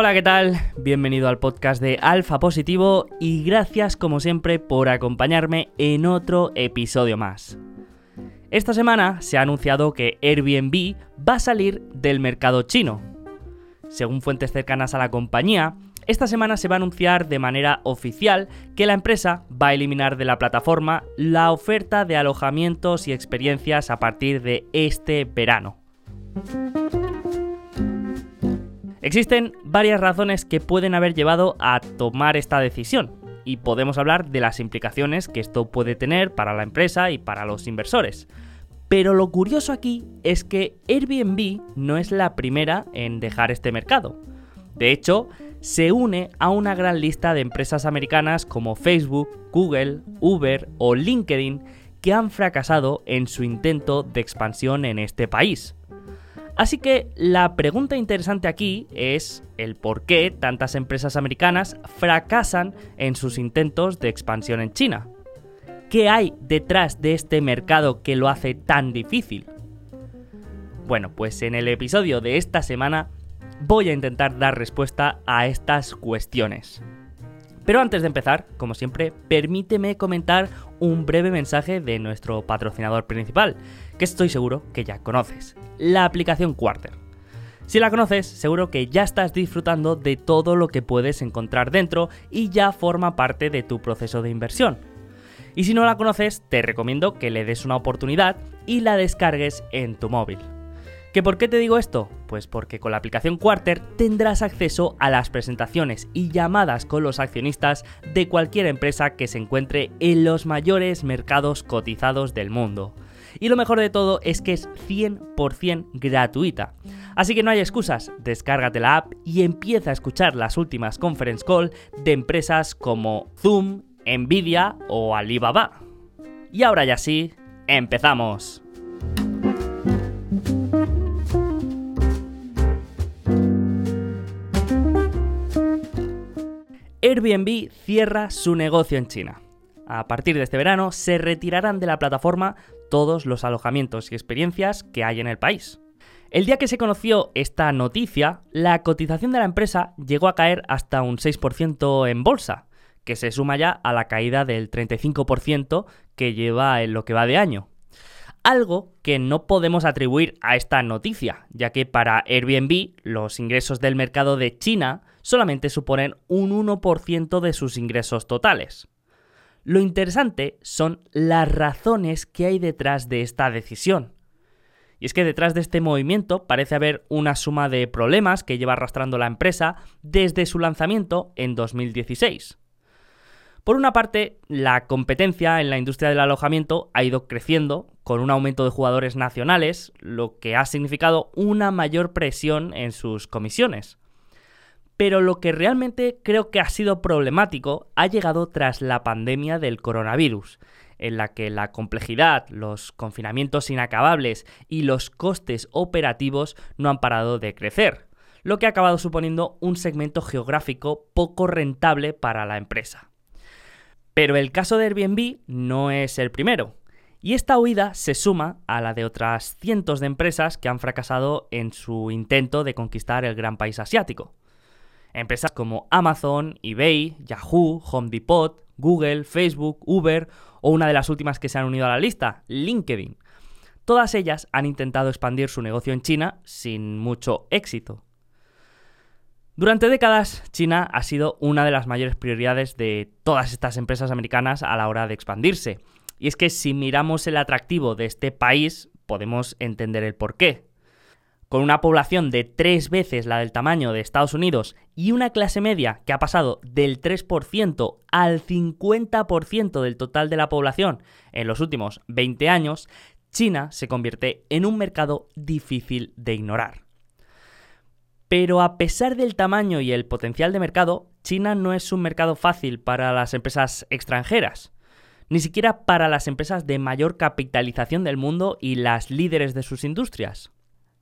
Hola, ¿qué tal? Bienvenido al podcast de Alfa Positivo y gracias como siempre por acompañarme en otro episodio más. Esta semana se ha anunciado que Airbnb va a salir del mercado chino. Según fuentes cercanas a la compañía, esta semana se va a anunciar de manera oficial que la empresa va a eliminar de la plataforma la oferta de alojamientos y experiencias a partir de este verano. Existen varias razones que pueden haber llevado a tomar esta decisión y podemos hablar de las implicaciones que esto puede tener para la empresa y para los inversores. Pero lo curioso aquí es que Airbnb no es la primera en dejar este mercado. De hecho, se une a una gran lista de empresas americanas como Facebook, Google, Uber o LinkedIn que han fracasado en su intento de expansión en este país. Así que la pregunta interesante aquí es el por qué tantas empresas americanas fracasan en sus intentos de expansión en China. ¿Qué hay detrás de este mercado que lo hace tan difícil? Bueno, pues en el episodio de esta semana voy a intentar dar respuesta a estas cuestiones. Pero antes de empezar, como siempre, permíteme comentar un breve mensaje de nuestro patrocinador principal, que estoy seguro que ya conoces, la aplicación Quarter. Si la conoces, seguro que ya estás disfrutando de todo lo que puedes encontrar dentro y ya forma parte de tu proceso de inversión. Y si no la conoces, te recomiendo que le des una oportunidad y la descargues en tu móvil. ¿Que por qué te digo esto? Pues porque con la aplicación Quarter tendrás acceso a las presentaciones y llamadas con los accionistas de cualquier empresa que se encuentre en los mayores mercados cotizados del mundo. Y lo mejor de todo es que es 100% gratuita. Así que no hay excusas, descárgate la app y empieza a escuchar las últimas conference call de empresas como Zoom, Nvidia o Alibaba. Y ahora ya sí, empezamos. Airbnb cierra su negocio en China. A partir de este verano se retirarán de la plataforma todos los alojamientos y experiencias que hay en el país. El día que se conoció esta noticia, la cotización de la empresa llegó a caer hasta un 6% en bolsa, que se suma ya a la caída del 35% que lleva en lo que va de año. Algo que no podemos atribuir a esta noticia, ya que para Airbnb los ingresos del mercado de China solamente suponen un 1% de sus ingresos totales. Lo interesante son las razones que hay detrás de esta decisión. Y es que detrás de este movimiento parece haber una suma de problemas que lleva arrastrando la empresa desde su lanzamiento en 2016. Por una parte, la competencia en la industria del alojamiento ha ido creciendo con un aumento de jugadores nacionales, lo que ha significado una mayor presión en sus comisiones. Pero lo que realmente creo que ha sido problemático ha llegado tras la pandemia del coronavirus, en la que la complejidad, los confinamientos inacabables y los costes operativos no han parado de crecer, lo que ha acabado suponiendo un segmento geográfico poco rentable para la empresa. Pero el caso de Airbnb no es el primero. Y esta huida se suma a la de otras cientos de empresas que han fracasado en su intento de conquistar el gran país asiático. Empresas como Amazon, eBay, Yahoo, Home Depot, Google, Facebook, Uber o una de las últimas que se han unido a la lista, LinkedIn. Todas ellas han intentado expandir su negocio en China sin mucho éxito. Durante décadas, China ha sido una de las mayores prioridades de todas estas empresas americanas a la hora de expandirse. Y es que si miramos el atractivo de este país, podemos entender el porqué con una población de tres veces la del tamaño de Estados Unidos y una clase media que ha pasado del 3% al 50% del total de la población en los últimos 20 años, China se convierte en un mercado difícil de ignorar. Pero a pesar del tamaño y el potencial de mercado, China no es un mercado fácil para las empresas extranjeras, ni siquiera para las empresas de mayor capitalización del mundo y las líderes de sus industrias.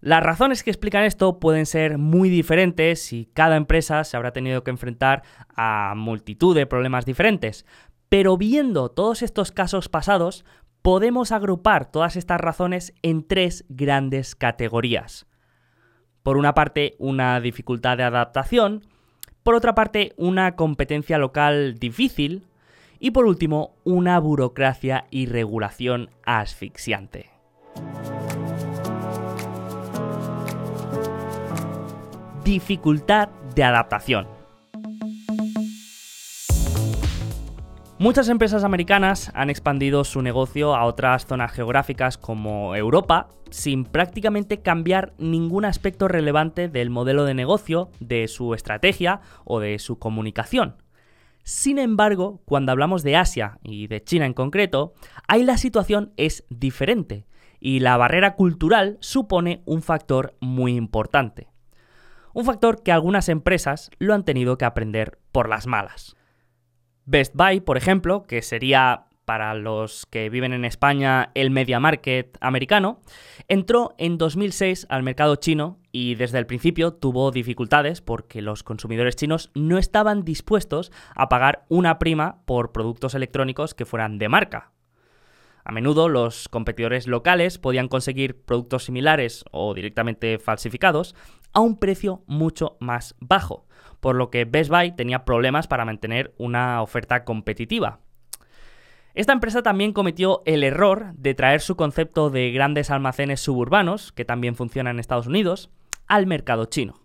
Las razones que explican esto pueden ser muy diferentes y cada empresa se habrá tenido que enfrentar a multitud de problemas diferentes. Pero viendo todos estos casos pasados, podemos agrupar todas estas razones en tres grandes categorías. Por una parte, una dificultad de adaptación, por otra parte, una competencia local difícil y por último, una burocracia y regulación asfixiante. Dificultad de adaptación. Muchas empresas americanas han expandido su negocio a otras zonas geográficas como Europa sin prácticamente cambiar ningún aspecto relevante del modelo de negocio, de su estrategia o de su comunicación. Sin embargo, cuando hablamos de Asia y de China en concreto, ahí la situación es diferente y la barrera cultural supone un factor muy importante. Un factor que algunas empresas lo han tenido que aprender por las malas. Best Buy, por ejemplo, que sería para los que viven en España el media market americano, entró en 2006 al mercado chino y desde el principio tuvo dificultades porque los consumidores chinos no estaban dispuestos a pagar una prima por productos electrónicos que fueran de marca. A menudo los competidores locales podían conseguir productos similares o directamente falsificados a un precio mucho más bajo, por lo que Best Buy tenía problemas para mantener una oferta competitiva. Esta empresa también cometió el error de traer su concepto de grandes almacenes suburbanos, que también funciona en Estados Unidos, al mercado chino.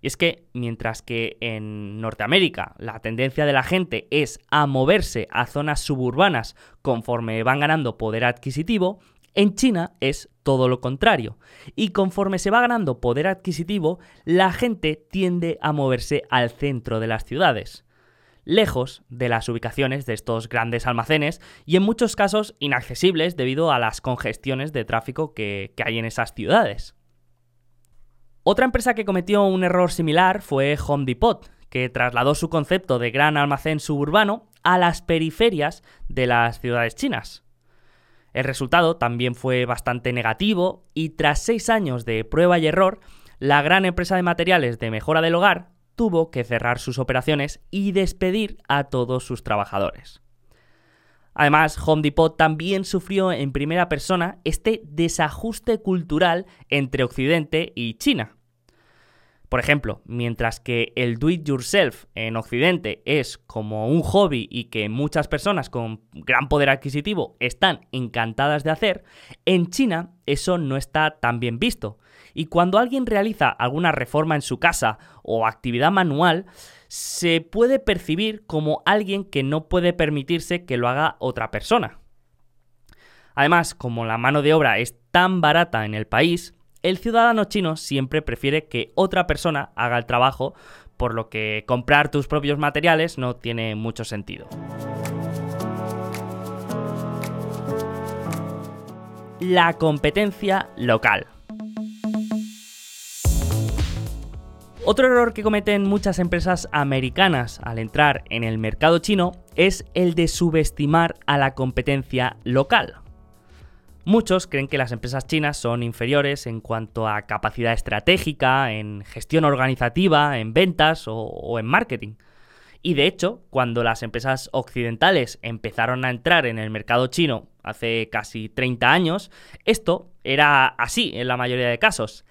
Y es que mientras que en Norteamérica la tendencia de la gente es a moverse a zonas suburbanas conforme van ganando poder adquisitivo, en China es todo lo contrario. Y conforme se va ganando poder adquisitivo, la gente tiende a moverse al centro de las ciudades, lejos de las ubicaciones de estos grandes almacenes y en muchos casos inaccesibles debido a las congestiones de tráfico que, hay en esas ciudades. Otra empresa que cometió un error similar fue Home Depot, que trasladó su concepto de gran almacén suburbano a las periferias de las ciudades chinas. El resultado también fue bastante negativo y tras seis años de prueba y error, la gran empresa de materiales de mejora del hogar tuvo que cerrar sus operaciones y despedir a todos sus trabajadores. Además, Home Depot también sufrió en primera persona este desajuste cultural entre Occidente y China. Por ejemplo, mientras que el do it yourself en Occidente es como un hobby y que muchas personas con gran poder adquisitivo están encantadas de hacer, en China eso no está tan bien visto. Y cuando alguien realiza alguna reforma en su casa o actividad manual, se puede percibir como alguien que no puede permitirse que lo haga otra persona. Además, como la mano de obra es tan barata en el país, el ciudadano chino siempre prefiere que otra persona haga el trabajo, por lo que comprar tus propios materiales no tiene mucho sentido. La competencia local. Otro error que cometen muchas empresas americanas al entrar en el mercado chino es el de subestimar a la competencia local. Muchos creen que las empresas chinas son inferiores en cuanto a capacidad estratégica, en gestión organizativa, en ventas o, en marketing. Y de hecho, cuando las empresas occidentales empezaron a entrar en el mercado chino hace casi 30 años, esto era así en la mayoría de casos.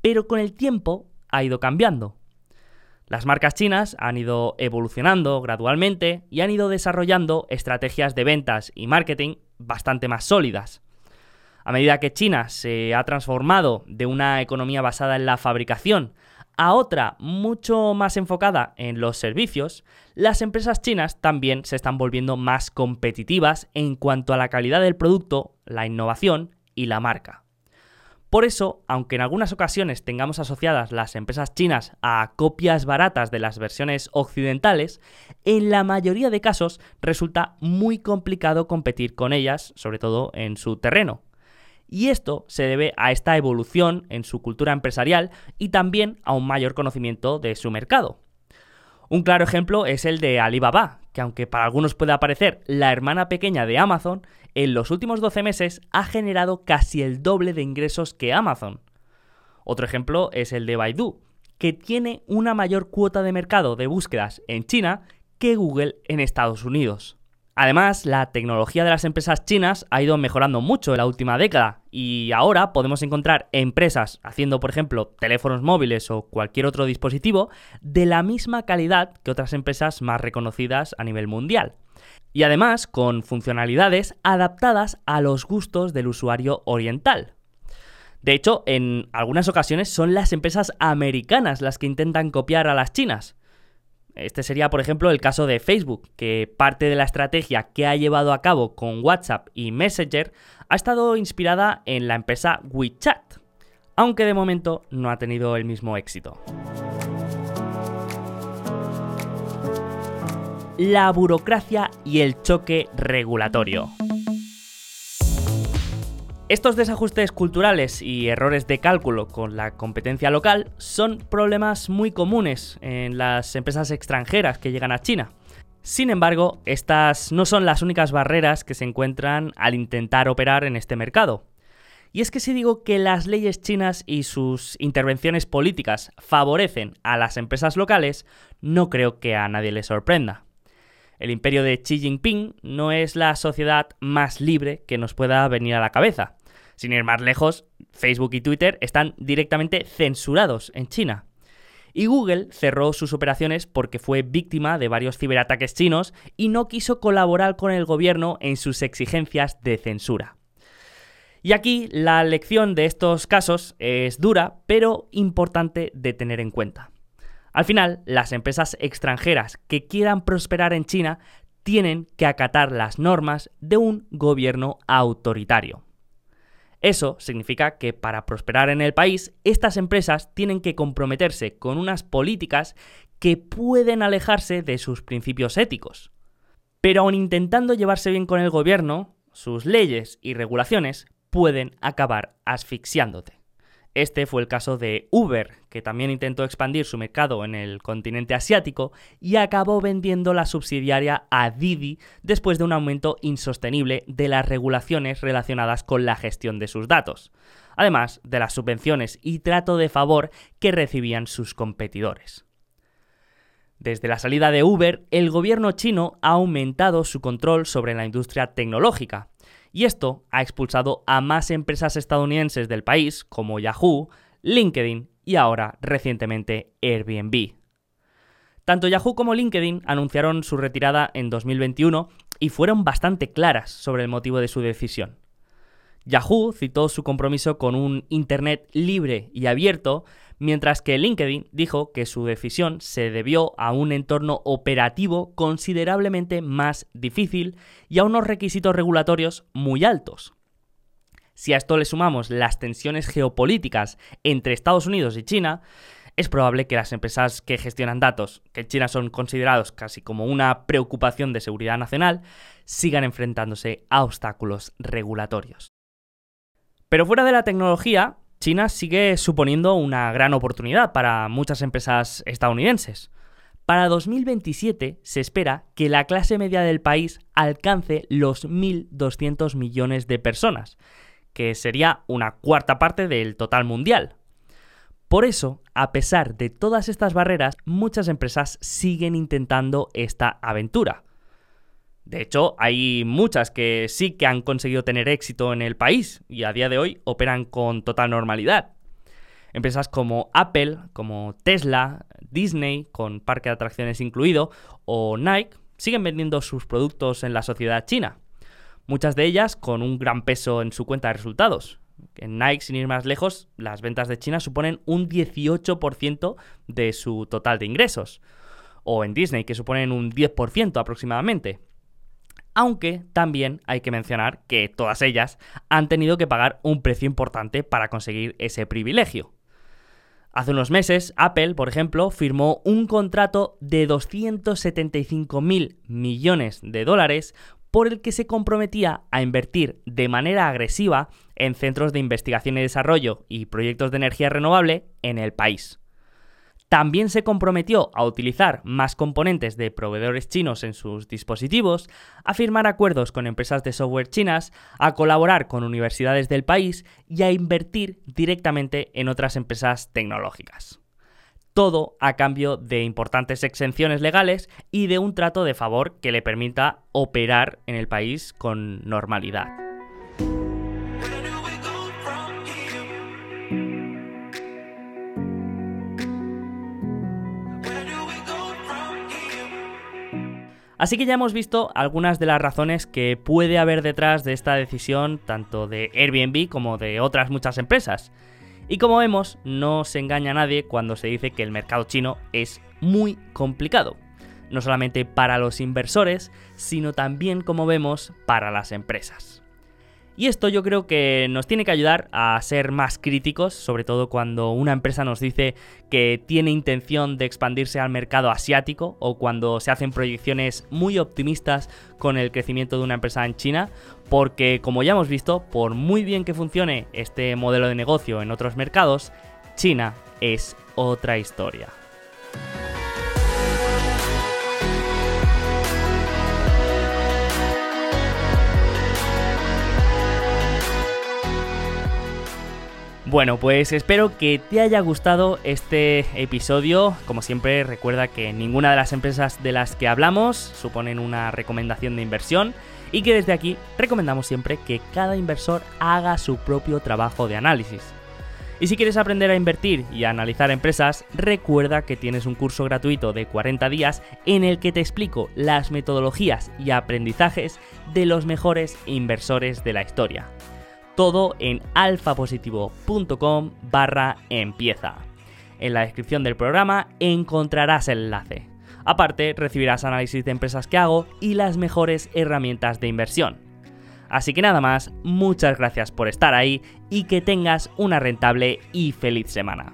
Pero con el tiempo ha ido cambiando. Las marcas chinas han ido evolucionando gradualmente y han ido desarrollando estrategias de ventas y marketing bastante más sólidas. A medida que China se ha transformado de una economía basada en la fabricación a otra mucho más enfocada en los servicios, las empresas chinas también se están volviendo más competitivas en cuanto a la calidad del producto, la innovación y la marca. Por eso, aunque en algunas ocasiones tengamos asociadas las empresas chinas a copias baratas de las versiones occidentales, en la mayoría de casos resulta muy complicado competir con ellas, sobre todo en su terreno. Y esto se debe a esta evolución en su cultura empresarial y también a un mayor conocimiento de su mercado. Un claro ejemplo es el de Alibaba, que aunque para algunos pueda parecer la hermana pequeña de Amazon, en los últimos 12 meses ha generado casi el doble de ingresos que Amazon. Otro ejemplo es el de Baidu, que tiene una mayor cuota de mercado de búsquedas en China que Google en Estados Unidos. Además, la tecnología de las empresas chinas ha ido mejorando mucho en la última década y ahora podemos encontrar empresas haciendo, por ejemplo, teléfonos móviles o cualquier otro dispositivo de la misma calidad que otras empresas más reconocidas a nivel mundial. Y además con funcionalidades adaptadas a los gustos del usuario oriental. De hecho, en algunas ocasiones son las empresas americanas las que intentan copiar a las chinas. Este sería, por ejemplo, el caso de Facebook, que parte de la estrategia que ha llevado a cabo con WhatsApp y Messenger ha estado inspirada en la empresa WeChat, aunque de momento no ha tenido el mismo éxito. La burocracia y el choque regulatorio. Estos desajustes culturales y errores de cálculo con la competencia local son problemas muy comunes en las empresas extranjeras que llegan a China. Sin embargo, estas no son las únicas barreras que se encuentran al intentar operar en este mercado. Y es que si digo que las leyes chinas y sus intervenciones políticas favorecen a las empresas locales, no creo que a nadie le sorprenda. El imperio de Xi Jinping no es la sociedad más libre que nos pueda venir a la cabeza. Sin ir más lejos, Facebook y Twitter están directamente censurados en China. Y Google cerró sus operaciones porque fue víctima de varios ciberataques chinos y no quiso colaborar con el gobierno en sus exigencias de censura. Y aquí la lección de estos casos es dura, pero importante de tener en cuenta. Al final, las empresas extranjeras que quieran prosperar en China tienen que acatar las normas de un gobierno autoritario. Eso significa que para prosperar en el país, estas empresas tienen que comprometerse con unas políticas que pueden alejarse de sus principios éticos. Pero aun intentando llevarse bien con el gobierno, sus leyes y regulaciones pueden acabar asfixiándote. Este fue el caso de Uber, que también intentó expandir su mercado en el continente asiático y acabó vendiendo la subsidiaria a Didi después de un aumento insostenible de las regulaciones relacionadas con la gestión de sus datos, además de las subvenciones y trato de favor que recibían sus competidores. Desde la salida de Uber, el gobierno chino ha aumentado su control sobre la industria tecnológica, y esto ha expulsado a más empresas estadounidenses del país como Yahoo, LinkedIn y ahora recientemente Airbnb. Tanto Yahoo como LinkedIn anunciaron su retirada en 2021 y fueron bastante claras sobre el motivo de su decisión. Yahoo citó su compromiso con un Internet libre y abierto mientras que LinkedIn dijo que su decisión se debió a un entorno operativo considerablemente más difícil y a unos requisitos regulatorios muy altos. Si a esto le sumamos las tensiones geopolíticas entre Estados Unidos y China, es probable que las empresas que gestionan datos, que en China son considerados casi como una preocupación de seguridad nacional, sigan enfrentándose a obstáculos regulatorios. Pero fuera de la tecnología, China sigue suponiendo una gran oportunidad para muchas empresas estadounidenses. Para 2027 se espera que la clase media del país alcance los 1.200 millones de personas, que sería una cuarta parte del total mundial. Por eso, a pesar de todas estas barreras, muchas empresas siguen intentando esta aventura. De hecho, hay muchas que sí que han conseguido tener éxito en el país y a día de hoy operan con total normalidad. Empresas como Apple, como Tesla, Disney, con parque de atracciones incluido, o Nike, siguen vendiendo sus productos en la sociedad china. Muchas de ellas con un gran peso en su cuenta de resultados. En Nike, sin ir más lejos, las ventas de China suponen un 18% de su total de ingresos. O en Disney, que suponen un 10% aproximadamente aunque también hay que mencionar que todas ellas han tenido que pagar un precio importante para conseguir ese privilegio. Hace unos meses, Apple, por ejemplo, firmó un contrato de 275 mil millones de dólares por el que se comprometía a invertir de manera agresiva en centros de investigación y desarrollo y proyectos de energía renovable en el país. También se comprometió a utilizar más componentes de proveedores chinos en sus dispositivos, a firmar acuerdos con empresas de software chinas, a colaborar con universidades del país y a invertir directamente en otras empresas tecnológicas. todo a cambio de importantes exenciones legales y de un trato de favor que le permita operar en el país con normalidad. Así que ya hemos visto algunas de las razones que puede haber detrás de esta decisión tanto de Airbnb como de otras muchas empresas. Y como vemos, no se engaña a nadie cuando se dice que el mercado chino es muy complicado. No solamente para los inversores, sino también, como vemos, para las empresas. Y esto yo creo que nos tiene que ayudar a ser más críticos, sobre todo cuando una empresa nos dice que tiene intención de expandirse al mercado asiático o cuando se hacen proyecciones muy optimistas con el crecimiento de una empresa en China, porque como ya hemos visto, por muy bien que funcione este modelo de negocio en otros mercados, China es otra historia. Bueno, pues espero que te haya gustado este episodio. Como siempre, recuerda que ninguna de las empresas de las que hablamos suponen una recomendación de inversión y que desde aquí recomendamos siempre que cada inversor haga su propio trabajo de análisis. Y si quieres aprender a invertir y a analizar empresas, recuerda que tienes un curso gratuito de 40 días en el que te explico las metodologías y aprendizajes de los mejores inversores de la historia todo en alfapositivo.com barra empieza. En la descripción del programa encontrarás el enlace. Aparte, recibirás análisis de empresas que hago y las mejores herramientas de inversión. Así que nada más, muchas gracias por estar ahí y que tengas una rentable y feliz semana.